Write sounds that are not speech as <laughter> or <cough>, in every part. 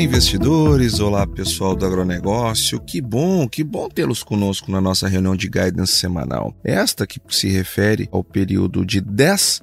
Olá, investidores! Olá, pessoal do agronegócio! Que bom, que bom tê-los conosco na nossa reunião de guidance semanal. Esta que se refere ao período de 10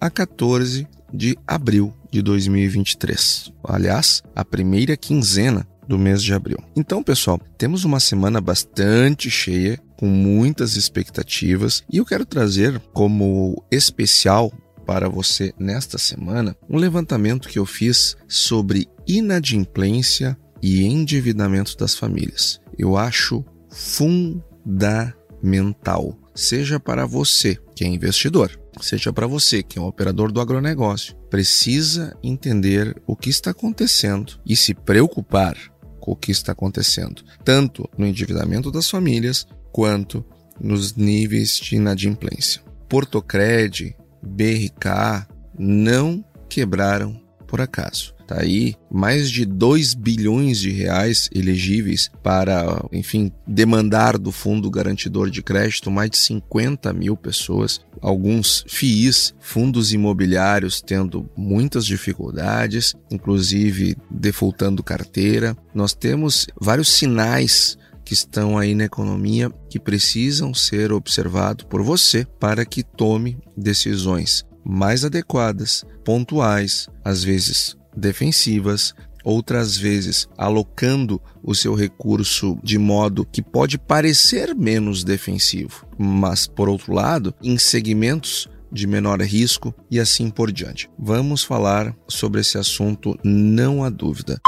a 14 de abril de 2023. Aliás, a primeira quinzena do mês de abril. Então, pessoal, temos uma semana bastante cheia, com muitas expectativas, e eu quero trazer como especial para você nesta semana um levantamento que eu fiz sobre inadimplência e endividamento das famílias. Eu acho fundamental, seja para você que é investidor, seja para você que é um operador do agronegócio, precisa entender o que está acontecendo e se preocupar com o que está acontecendo, tanto no endividamento das famílias quanto nos níveis de inadimplência. Portocred, BRK não quebraram por acaso. Está aí mais de 2 bilhões de reais elegíveis para, enfim, demandar do Fundo Garantidor de Crédito mais de 50 mil pessoas. Alguns FIIs, fundos imobiliários, tendo muitas dificuldades, inclusive defaultando carteira. Nós temos vários sinais que estão aí na economia que precisam ser observados por você para que tome decisões mais adequadas, pontuais, às vezes defensivas, outras vezes alocando o seu recurso de modo que pode parecer menos defensivo, mas por outro lado, em segmentos de menor risco e assim por diante. Vamos falar sobre esse assunto, não há dúvida.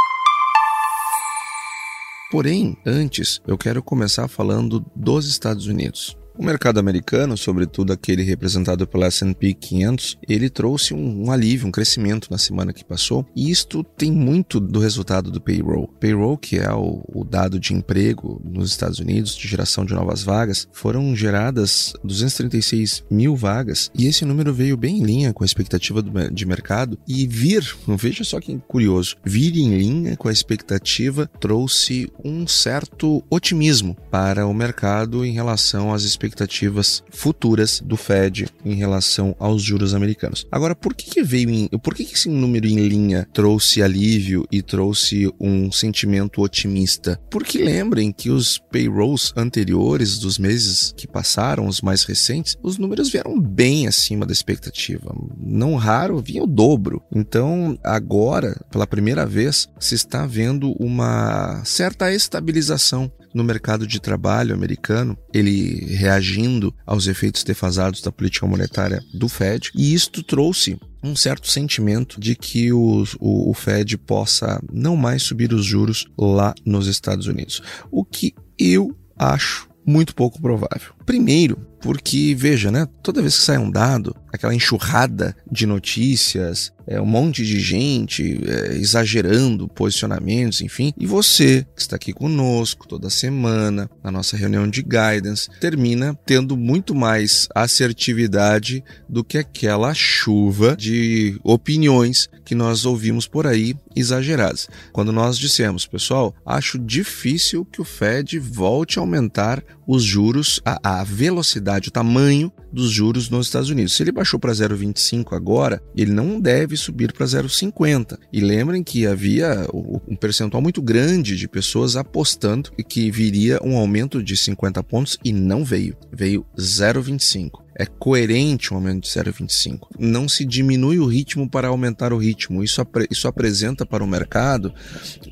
Porém, antes, eu quero começar falando dos Estados Unidos. O mercado americano, sobretudo aquele representado pela S&P 500, ele trouxe um, um, alívio, um crescimento na semana que passou, e isto tem muito do resultado do payroll. Payroll, que é o, o dado de emprego nos Estados Unidos, de geração de novas vagas, foram geradas 236 mil vagas, e esse número veio bem em linha com a expectativa do, de mercado, e vir, <laughs> veja só que curioso, vir em linha com a expectativa trouxe um certo otimismo para o mercado em relação às expectativas expectativas futuras do Fed em relação aos juros americanos. Agora, por que, que veio em, por que, que esse número em linha trouxe alívio e trouxe um sentimento otimista? Porque lembrem que os payrolls anteriores dos meses que passaram, os mais recentes, os números vieram bem acima da expectativa. Não raro, vinha o dobro. Então, agora, pela primeira vez, se está vendo uma certa estabilização no mercado de trabalho americano, ele reagindo aos efeitos defasados da política monetária do Fed, e isto trouxe um certo sentimento de que o, o, o, Fed possa não mais subir os juros lá nos Estados Unidos. O que eu acho muito pouco provável. Primeiro, porque, veja, né? Toda vez que sai um dado, aquela enxurrada de notícias, é, um monte de gente é, exagerando posicionamentos, enfim. E você, que está aqui conosco toda semana, na nossa reunião de guidance, termina tendo muito mais assertividade do que aquela chuva de opiniões que nós ouvimos por aí exageradas. Quando nós dissemos, pessoal, acho difícil que o Fed volte a aumentar os juros, a, a o tamanho dos juros nos Estados Unidos. Se ele baixou para 0,25 agora, ele não deve subir para 0,50. E lembrem que havia um percentual muito grande de pessoas apostando que viria um aumento de 50 pontos e não veio. Veio 0,25. É coerente um aumento de 0,25. Não se diminui o ritmo para aumentar o ritmo. Isso, apre isso apresenta para o mercado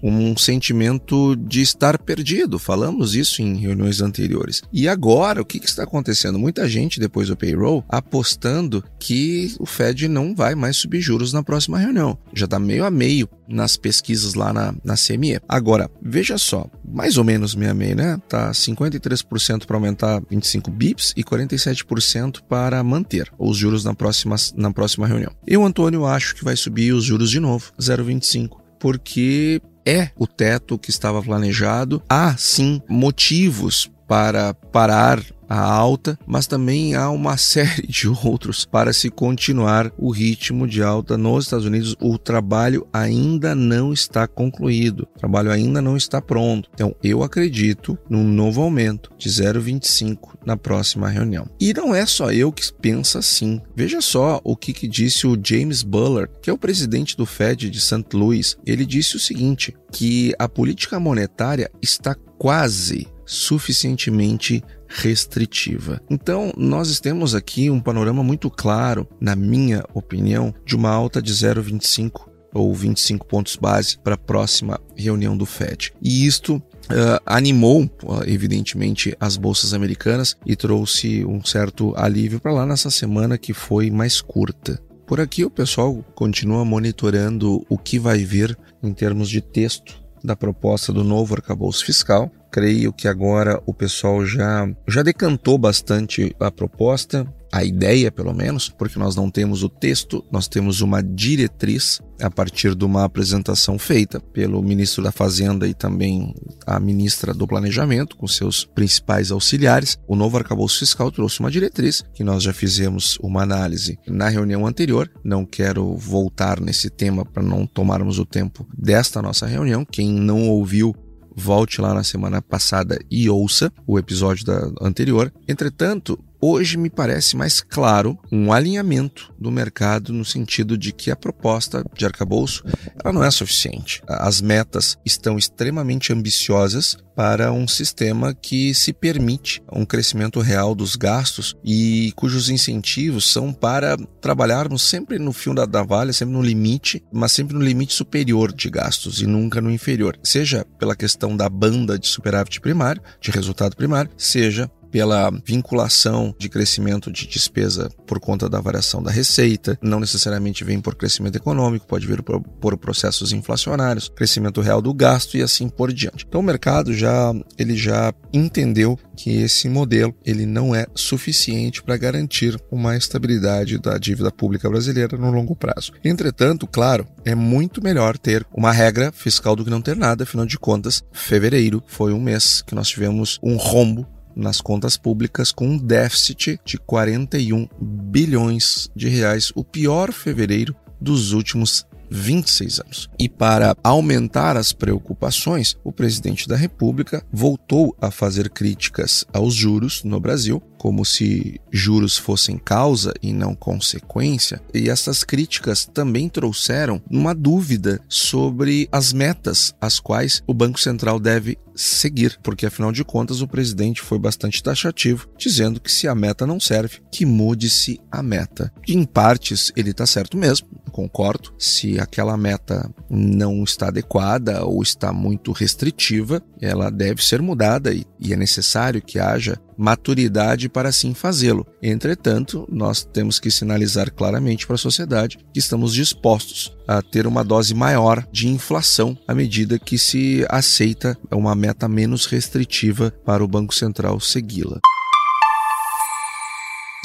um sentimento de estar perdido. Falamos isso em reuniões anteriores. E agora, o que, que está acontecendo? Muita gente, depois do payroll, apostando que o Fed não vai mais subir juros na próxima reunião. Já está meio a meio nas pesquisas lá na, na CME. Agora, veja só, mais ou menos meio a meio, né? Tá 53% para aumentar 25 bips e 47% para manter os juros na próxima, na próxima reunião. Eu, Antônio, acho que vai subir os juros de novo, 0,25, porque é o teto que estava planejado. Há sim motivos para parar a alta, mas também há uma <laughs> série de outros para se continuar o ritmo de alta nos Estados Unidos. O trabalho ainda não está concluído, o trabalho ainda não está pronto. Então, eu acredito num novo aumento de 0,25 na próxima reunião. E não é só eu que penso assim. Veja só o que, que disse o James Bullard, que é o presidente do Fed de St. Louis. Ele disse o seguinte: que a política monetária está quase suficientemente restritiva. Então, nós temos aqui um panorama muito claro, na minha opinião, de uma alta de 0,25 ou 25 pontos base para a próxima reunião do Fed. E isto Uh, animou, evidentemente, as bolsas americanas e trouxe um certo alívio para lá nessa semana que foi mais curta. Por aqui, o pessoal continua monitorando o que vai vir em termos de texto da proposta do novo arcabouço fiscal. Creio que agora o pessoal já, já decantou bastante a proposta, a ideia pelo menos, porque nós não temos o texto, nós temos uma diretriz a partir de uma apresentação feita pelo ministro da Fazenda e também a ministra do Planejamento, com seus principais auxiliares. O novo arcabouço fiscal trouxe uma diretriz que nós já fizemos uma análise na reunião anterior. Não quero voltar nesse tema para não tomarmos o tempo desta nossa reunião. Quem não ouviu volte lá na semana passada e ouça o episódio da anterior. Entretanto, hoje me parece mais claro um alinhamento do mercado no sentido de que a proposta de arcabouço ela não é suficiente. As metas estão extremamente ambiciosas para um sistema que se permite um crescimento real dos gastos e cujos incentivos são para trabalharmos sempre no fio da navalha, sempre no limite, mas sempre no limite superior de gastos e nunca no inferior, seja pela questão da banda de superávit primário, de resultado primário, seja pela vinculação de crescimento de despesa por conta da variação da receita, não necessariamente vem por crescimento econômico, pode vir por, por processos inflacionários, crescimento real do gasto e assim por diante. Então o mercado já ele já entendeu que esse modelo ele não é suficiente para garantir uma estabilidade da dívida pública brasileira no longo prazo. Entretanto, claro, é muito melhor ter uma regra fiscal do que não ter nada, afinal de contas, fevereiro foi um mês que nós tivemos um rombo nas contas públicas com um déficit de 41 bilhões de reais, o pior fevereiro dos últimos 26 anos. E para aumentar as preocupações, o presidente da República voltou a fazer críticas aos juros no Brasil, como se juros fossem causa e não consequência, e essas críticas também trouxeram uma dúvida sobre as metas às quais o Banco Central deve seguir, porque afinal de contas o presidente foi bastante taxativo, dizendo que se a meta não serve, que mude-se a meta. E em partes ele está certo mesmo, concordo. Se aquela meta não está adequada ou está muito restritiva, ela deve ser mudada e, e é necessário que haja maturidade para assim fazê-lo. Entretanto, nós temos que sinalizar claramente para a sociedade que estamos dispostos a ter uma dose maior de inflação à medida que se aceita uma meta menos restritiva para o Banco Central segui-la.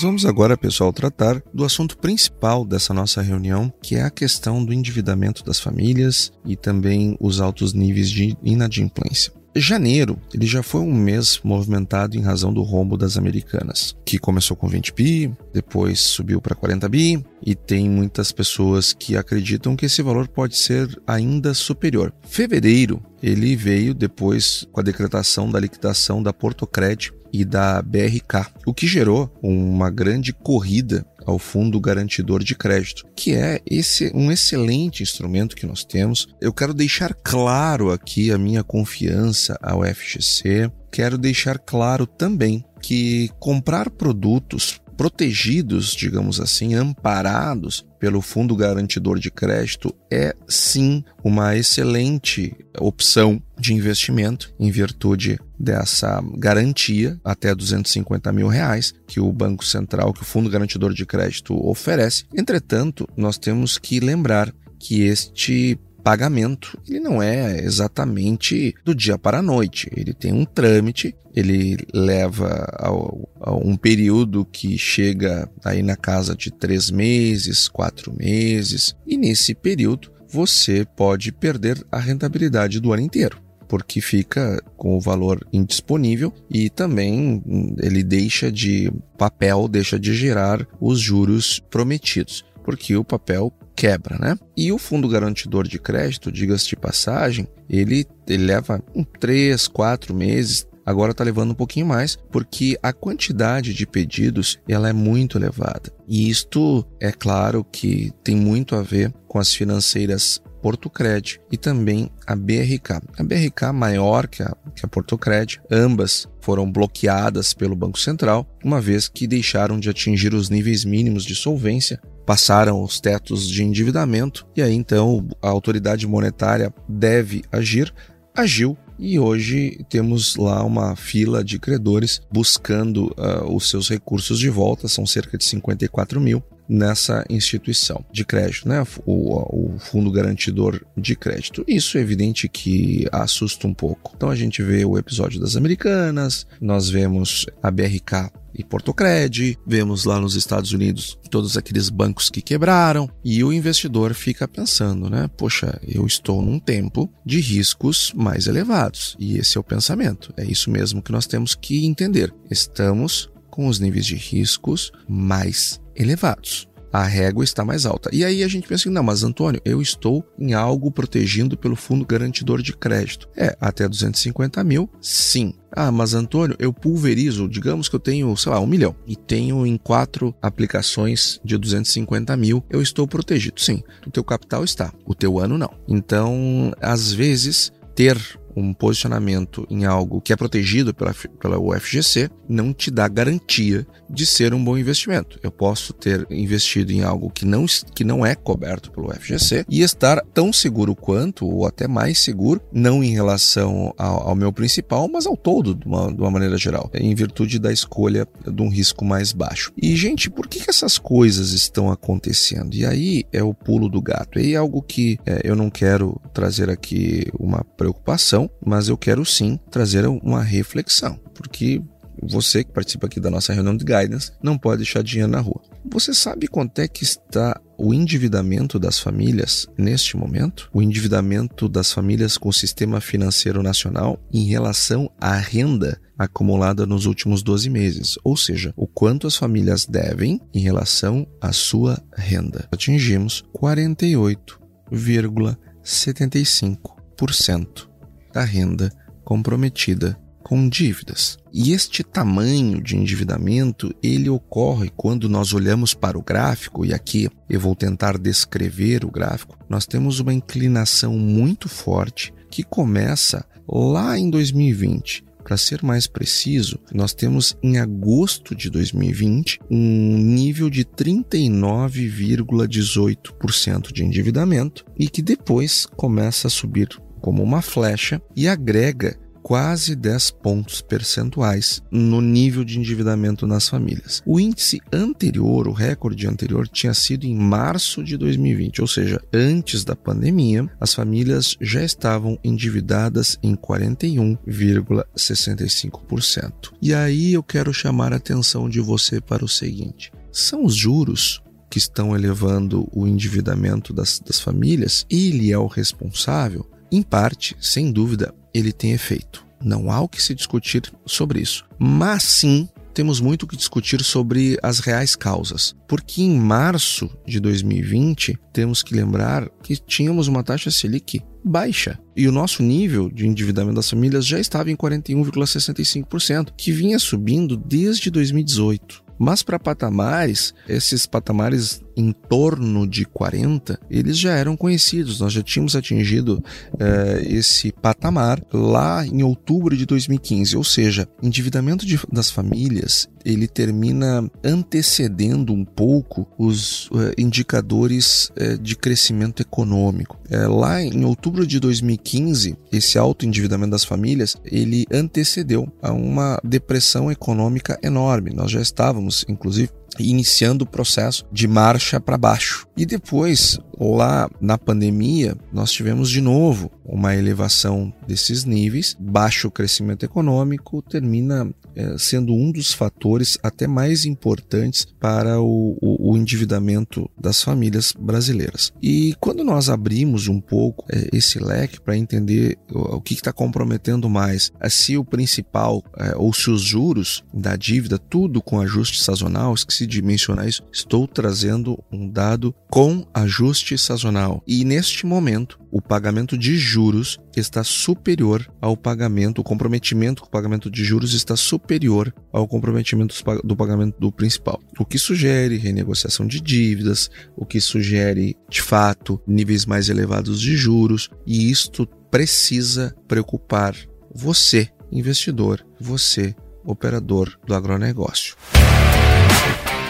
Vamos agora, pessoal, tratar do assunto principal dessa nossa reunião, que é a questão do endividamento das famílias e também os altos níveis de inadimplência. Janeiro, ele já foi um mês movimentado em razão do rombo das americanas, que começou com 20 bi, depois subiu para 40 bi, e tem muitas pessoas que acreditam que esse valor pode ser ainda superior. Fevereiro, ele veio depois com a decretação da liquidação da Portocred e da BRK, o que gerou uma grande corrida ao Fundo Garantidor de Crédito, que é esse um excelente instrumento que nós temos. Eu quero deixar claro aqui a minha confiança ao FGC. Quero deixar claro também que comprar produtos protegidos, digamos assim, amparados pelo Fundo Garantidor de Crédito é sim uma excelente opção de investimento em virtude dessa garantia até 250 mil reais que o Banco Central, que o Fundo Garantidor de Crédito oferece. Entretanto, nós temos que lembrar que este pagamento, ele não é exatamente do dia para a noite. Ele tem um trâmite, ele leva a, um período que chega aí na casa de três meses, quatro meses, e nesse período você pode perder a rentabilidade do ano inteiro porque fica com o valor indisponível e também ele deixa de papel, deixa de gerar os juros prometidos, porque o papel quebra, né? E o fundo garantidor de crédito, diga-se de passagem, ele, ele leva um 3, 4 meses, agora está levando um pouquinho mais, porque a quantidade de pedidos ela é muito elevada. E isto é claro que tem muito a ver com as financeiras Portocred e também a BRK. A BRK maior que a, que a Portocred, ambas foram bloqueadas pelo Banco Central, uma vez que deixaram de atingir os níveis mínimos de solvência passaram os tetos de endividamento e aí então a autoridade monetária deve agir, agiu e hoje temos lá uma fila de credores buscando uh, os seus recursos de volta, são cerca de 54 mil nessa instituição de crédito, né? O, o, fundo garantidor de crédito. Isso é evidente que assusta um pouco. Então a gente vê o episódio das Americanas, nós vemos a BRK e Portocred, vemos lá nos Estados Unidos todos aqueles bancos que quebraram e o investidor fica pensando, né? Poxa, eu estou num tempo de riscos mais elevados e esse é o pensamento. É isso mesmo que nós temos que entender. Estamos com os níveis de riscos mais elevados a régua está mais alta. E aí a gente pensa assim, não, mas Antônio, eu estou em algo protegido pelo fundo garantidor de crédito. É, até 250 mil, sim. Ah, mas Antônio, eu pulverizo, digamos que eu tenho, sei lá, um milhão e tenho em quatro aplicações de 250 mil, eu estou protegido. Sim, o teu capital está, o teu ano não. Então, às vezes, ter um posicionamento em algo que é protegido pela, pela UFGC não te dá garantia de ser um bom investimento. Eu posso ter investido em algo que não, que não é coberto pelo UFGC e estar tão seguro quanto, ou até mais seguro, não em relação ao, ao meu principal, mas ao todo, de uma, de uma, maneira geral, em virtude da escolha de um risco mais baixo. E, gente, por que, que essas coisas estão acontecendo? E aí é o pulo do gato. E é algo que é, eu não quero trazer aqui uma preocupação mas eu quero sim trazer uma reflexão, porque você que participa aqui da nossa reunião de guidance não pode deixar dinheiro na rua. Você sabe quanto é que está o endividamento das famílias neste momento? O endividamento das famílias com o sistema financeiro nacional em relação à renda acumulada nos últimos 12 meses, ou seja, o quanto as famílias devem em relação à sua renda. Atingimos 48,75% da renda comprometida com dívidas. E este tamanho de endividamento, ele ocorre quando nós olhamos para o gráfico, e aqui eu vou tentar descrever o gráfico, nós temos uma inclinação muito forte que começa lá em 2020. Para ser mais preciso, nós temos em agosto de 2020 um nível de 39,18% de endividamento e que depois começa a subir como uma flecha e agrega quase 10 pontos percentuais no nível de endividamento nas famílias. O índice anterior, o recorde anterior, tinha sido em março de 2020, ou seja, antes da pandemia, as famílias já estavam endividadas em 41,65%. E aí eu quero chamar a atenção de você para o seguinte: são os juros que estão elevando o endividamento das, das famílias, ele é o responsável em parte, sem dúvida, ele tem efeito. Não há o que se discutir sobre isso. Mas sim, temos muito o que discutir sobre as reais causas. Porque em março de 2020, temos que lembrar que tínhamos uma taxa Selic baixa. E o nosso nível de endividamento das famílias já estava em 41,65%, que vinha subindo desde 2018. Mas para patamares, esses patamares em torno de 40, eles já eram conhecidos. Nós já tínhamos atingido uh, esse patamar lá em outubro de 2015. Ou seja, endividamento de, das famílias ele termina antecedendo um pouco os uh, indicadores uh, de crescimento econômico. Lá em outubro de 2015, esse alto endividamento das famílias ele antecedeu a uma depressão econômica enorme. Nós já estávamos, inclusive, iniciando o processo de marcha para baixo. E depois, lá na pandemia, nós tivemos de novo uma elevação desses níveis, baixo crescimento econômico termina é, sendo um dos fatores até mais importantes para o, o, o endividamento das famílias brasileiras. E quando nós abrimos um pouco é, esse leque para entender o, o que está comprometendo mais, é se o principal ou se os juros da dívida, tudo com ajuste sazonal, esqueci de mencionar isso, estou trazendo um dado com ajuste sazonal. E neste momento, o pagamento de juros está superior ao pagamento, o comprometimento com o pagamento de juros está superior ao comprometimento do pagamento do principal. O que sugere renegociação de dívidas, o que sugere, de fato, níveis mais elevados de juros, e isto precisa preocupar você, investidor, você, operador do agronegócio.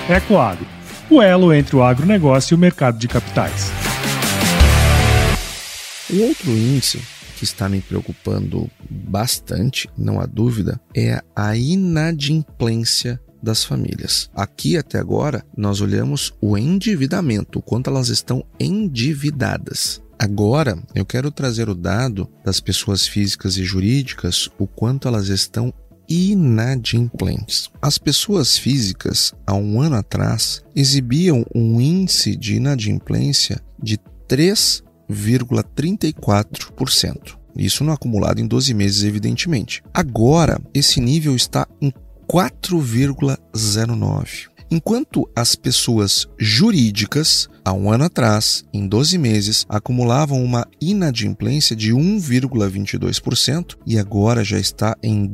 Ecoagro, o elo entre o agronegócio e o mercado de capitais. Um outro índice que está me preocupando bastante, não há dúvida, é a inadimplência das famílias. Aqui até agora nós olhamos o endividamento, o quanto elas estão endividadas. Agora eu quero trazer o dado das pessoas físicas e jurídicas, o quanto elas estão inadimplentes. As pessoas físicas, há um ano atrás, exibiam um índice de inadimplência de 3 0,34%. Isso no acumulado em 12 meses, evidentemente. Agora, esse nível está em 4,09%. Enquanto as pessoas jurídicas, há um ano atrás, em 12 meses, acumulavam uma inadimplência de 1,22% e agora já está em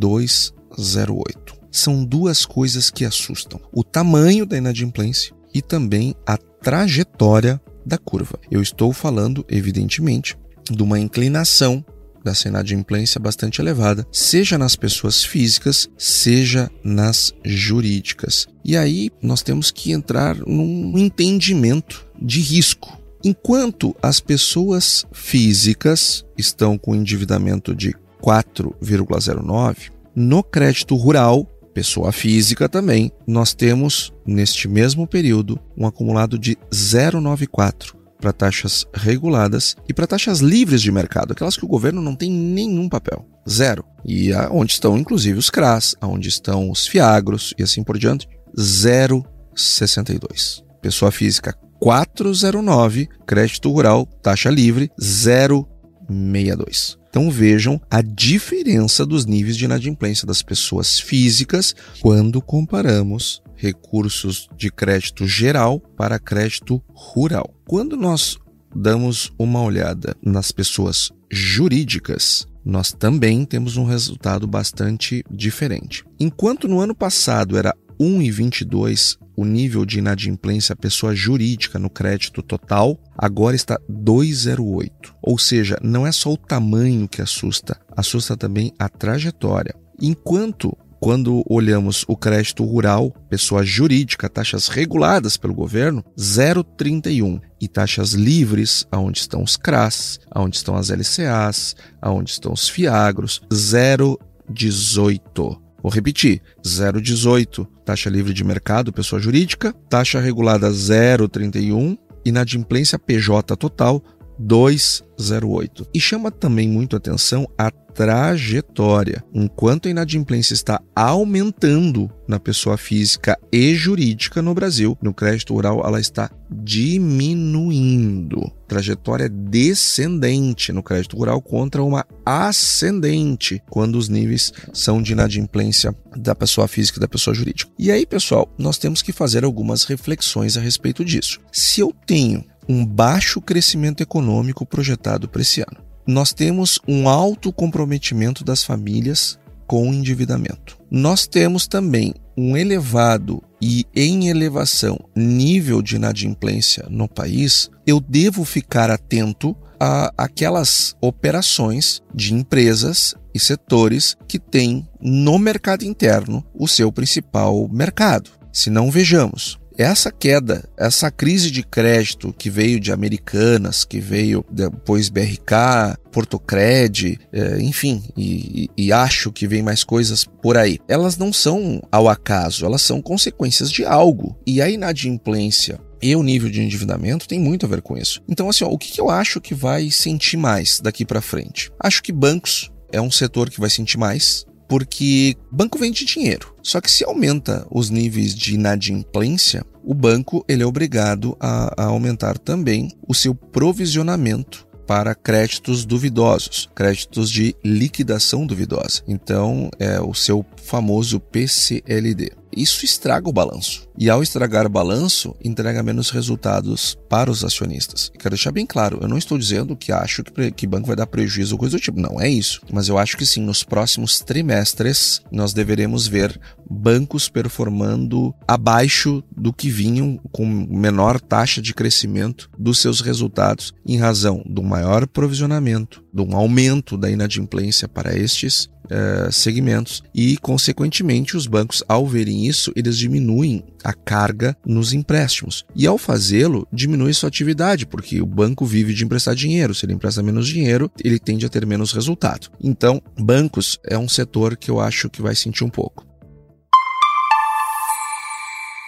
2,08%. São duas coisas que assustam: o tamanho da inadimplência e também a trajetória da curva. Eu estou falando, evidentemente, de uma inclinação da inadimplência bastante elevada, seja nas pessoas físicas, seja nas jurídicas. E aí nós temos que entrar num entendimento de risco. Enquanto as pessoas físicas estão com endividamento de 4,09, no crédito rural pessoa física também, nós temos, neste mesmo período, um acumulado de 0,94 para taxas reguladas e para taxas livres de mercado, aquelas que o governo não tem nenhum papel. Zero. E onde estão, inclusive, os CRAS, onde estão os FIAGROS e assim por diante, 0,62. Pessoa física 409, crédito rural, taxa livre 0,62. Então vejam a diferença dos níveis de inadimplência das pessoas físicas quando comparamos recursos de crédito geral para crédito rural. Quando nós damos uma olhada nas pessoas jurídicas, nós também temos um resultado bastante diferente. Enquanto no ano passado era 1,22 o nível de inadimplência pessoa jurídica no crédito total, agora está 2,08. Ou seja, não é só o tamanho que assusta, assusta também a trajetória. Enquanto quando olhamos o crédito rural, pessoa jurídica, taxas reguladas pelo governo, 0,31 e taxas livres, aonde estão os CRAS, aonde estão as LCAs, aonde estão os FIAGROS, 0,18. Vou repetir: 0,18 taxa livre de mercado, pessoa jurídica, taxa regulada 0,31, inadimplência PJ total 2,08. E chama também muito atenção a trajetória. Enquanto a inadimplência está aumentando na pessoa física e jurídica no Brasil, no crédito rural ela está diminuindo. Trajetória descendente no crédito rural contra uma ascendente quando os níveis são de inadimplência da pessoa física e da pessoa jurídica. E aí, pessoal, nós temos que fazer algumas reflexões a respeito disso. Se eu tenho um baixo crescimento econômico projetado para esse ano. Nós temos um alto comprometimento das famílias com o endividamento. Nós temos também um elevado e em elevação nível de inadimplência no país, eu devo ficar atento a aquelas operações de empresas e setores que têm no mercado interno o seu principal mercado. Se não vejamos, essa queda, essa crise de crédito que veio de Americanas, que veio depois BRK, Portocred, é, enfim, e, e, acho que vem mais coisas por aí. Elas não são ao acaso, elas são consequências de algo. E a inadimplência e o nível de endividamento tem muito a ver com isso. Então, assim, ó, o que eu acho que vai sentir mais daqui para frente? Acho que bancos é um setor que vai sentir mais, porque banco vende dinheiro. Só que se aumenta os níveis de inadimplência, o banco ele é obrigado a, a aumentar também o seu provisionamento para créditos duvidosos, créditos de liquidação duvidosa. Então, é o seu famoso PCLD. Isso estraga o balanço. E ao estragar balanço, entrega menos resultados para os acionistas. Quero deixar bem claro, eu não estou dizendo que acho que, que banco vai dar prejuízo ou coisa do tipo. Não é isso. Mas eu acho que sim, nos próximos trimestres, nós deveremos ver bancos performando abaixo do que vinham com menor taxa de crescimento dos seus resultados em razão do maior provisionamento, de um aumento da inadimplência para estes uh, segmentos e, consequentemente, os bancos, ao verem isso, eles diminuem a carga nos empréstimos. E ao fazê-lo, diminui sua atividade, porque o banco vive de emprestar dinheiro. Se ele empresta menos dinheiro, ele tende a ter menos resultado. Então, bancos é um setor que eu acho que vai sentir um pouco.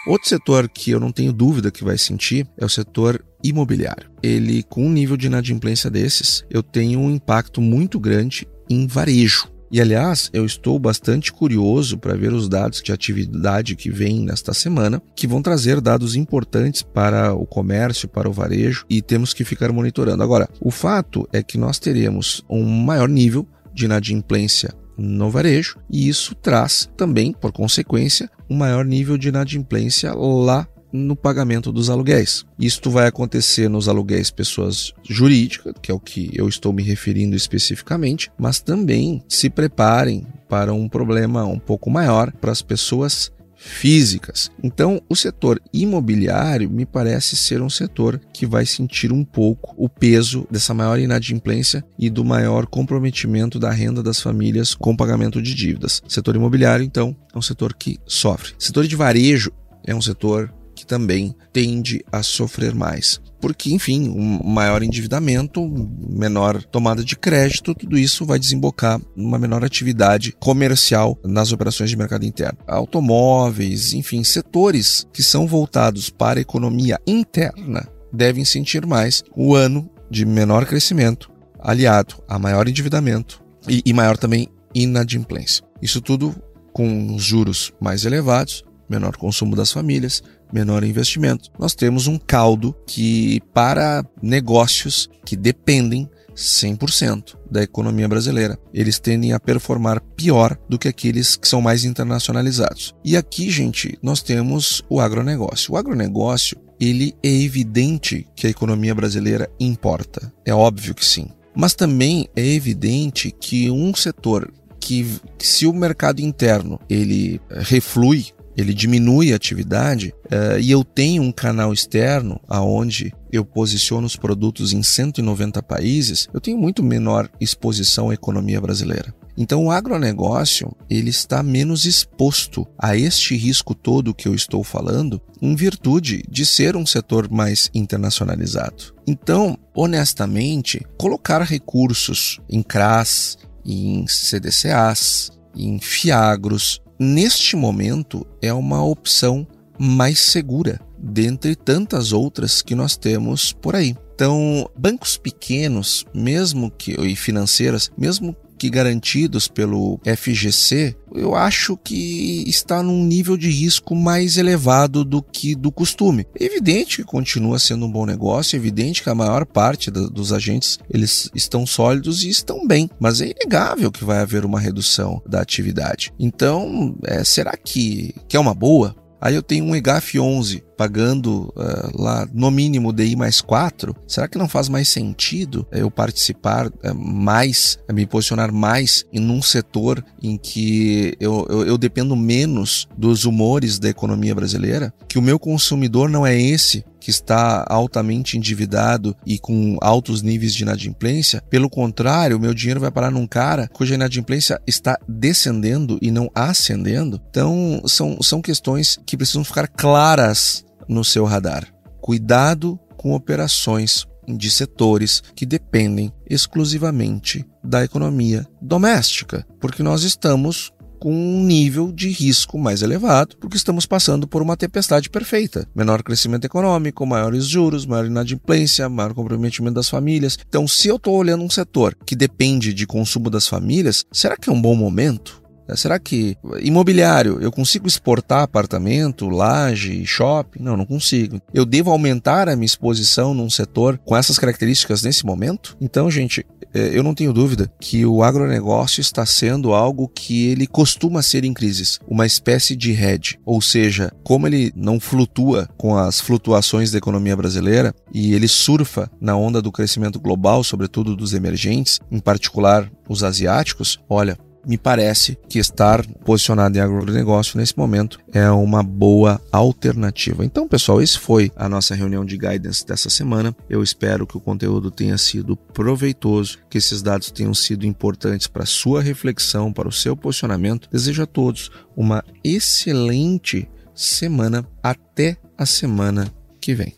Outro setor que eu não tenho dúvida que vai sentir é o setor imobiliário. Ele, com um nível de inadimplência desses, eu tenho um impacto muito grande em varejo. E aliás, eu estou bastante curioso para ver os dados de atividade que vêm nesta semana, que vão trazer dados importantes para o comércio, para o varejo, e temos que ficar monitorando. Agora, o fato é que nós teremos um maior nível de inadimplência no varejo, e isso traz também, por consequência, um maior nível de inadimplência lá no pagamento dos aluguéis. Isto vai acontecer nos aluguéis pessoas jurídicas, que é o que eu estou me referindo especificamente, mas também se preparem para um problema um pouco maior para as pessoas físicas. Então, o setor imobiliário me parece ser um setor que vai sentir um pouco o peso dessa maior inadimplência e do maior comprometimento da renda das famílias com pagamento de dívidas. O setor imobiliário, então, é um setor que sofre. O setor de varejo é um setor que também tende a sofrer mais. Porque, enfim, um maior endividamento, menor tomada de crédito, tudo isso vai desembocar numa menor atividade comercial nas operações de mercado interno. Automóveis, enfim, setores que são voltados para a economia interna devem sentir mais o ano de menor crescimento, aliado a maior endividamento e, e maior também inadimplência. Isso tudo com os juros mais elevados, menor consumo das famílias, menor investimento. Nós temos um caldo que, para negócios que dependem 100% da economia brasileira. Eles tendem a performar pior do que aqueles que são mais internacionalizados. E aqui, gente, nós temos o agronegócio. O agronegócio, ele é evidente que a economia brasileira importa. É óbvio que sim. Mas também é evidente que um setor que, se o mercado interno ele reflui ele diminui a atividade uh, e eu tenho um canal externo aonde eu posiciono os produtos em 190 países, eu tenho muito menor exposição à economia brasileira. Então o agronegócio ele está menos exposto a este risco todo que eu estou falando, em virtude de ser um setor mais internacionalizado. Então, honestamente, colocar recursos em CRAS, em CDCAs, em FIAGROS, neste momento é uma opção mais segura dentre tantas outras que nós temos por aí. Então, bancos pequenos, mesmo que e financeiras, mesmo que garantidos pelo FGC, eu acho que está num nível de risco mais elevado do que do costume. Evidente que continua sendo um bom negócio, é evidente que a maior parte da, dos agentes eles estão sólidos e estão bem, mas é inegável que vai haver uma redução da atividade. Então, é, será que, que é uma boa? Aí eu tenho um EGAF 11 pagando uh, lá no mínimo DI mais 4, será que não faz mais sentido eu participar uh, mais, me posicionar mais em um setor em que eu, eu, eu dependo menos dos humores da economia brasileira? Que o meu consumidor não é esse que está altamente endividado e com altos níveis de inadimplência. Pelo contrário, o meu dinheiro vai parar num cara cuja inadimplência está descendendo e não ascendendo. Então, são, são questões que precisam ficar claras no seu radar. Cuidado com operações de setores que dependem exclusivamente da economia doméstica, porque nós estamos com um nível de risco mais elevado, porque estamos passando por uma tempestade perfeita. Menor crescimento econômico, maiores juros, maior inadimplência, maior comprometimento das famílias. Então, se eu estou olhando um setor que depende de consumo das famílias, será que é um bom momento? É, será que imobiliário, eu consigo exportar apartamento, laje, shopping? Não, não consigo. Eu devo aumentar a minha exposição num setor com essas características nesse momento? Então, gente, é, eu não tenho dúvida que o agronegócio está sendo algo que ele costuma ser em crises, uma espécie de hedge, ou seja, como ele não flutua com as flutuações da economia brasileira e ele surfa na onda do crescimento global, sobretudo dos emergentes, em particular os asiáticos, olha, me parece que estar posicionado em agronegócio nesse momento é uma boa alternativa. Então, pessoal, esse foi a nossa reunião de guidance dessa semana. Eu espero que o conteúdo tenha sido proveitoso, que esses dados tenham sido importantes para a sua reflexão, para o seu posicionamento. Desejo a todos uma excelente semana. Até a semana que vem.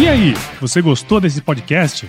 E aí, você gostou desse podcast?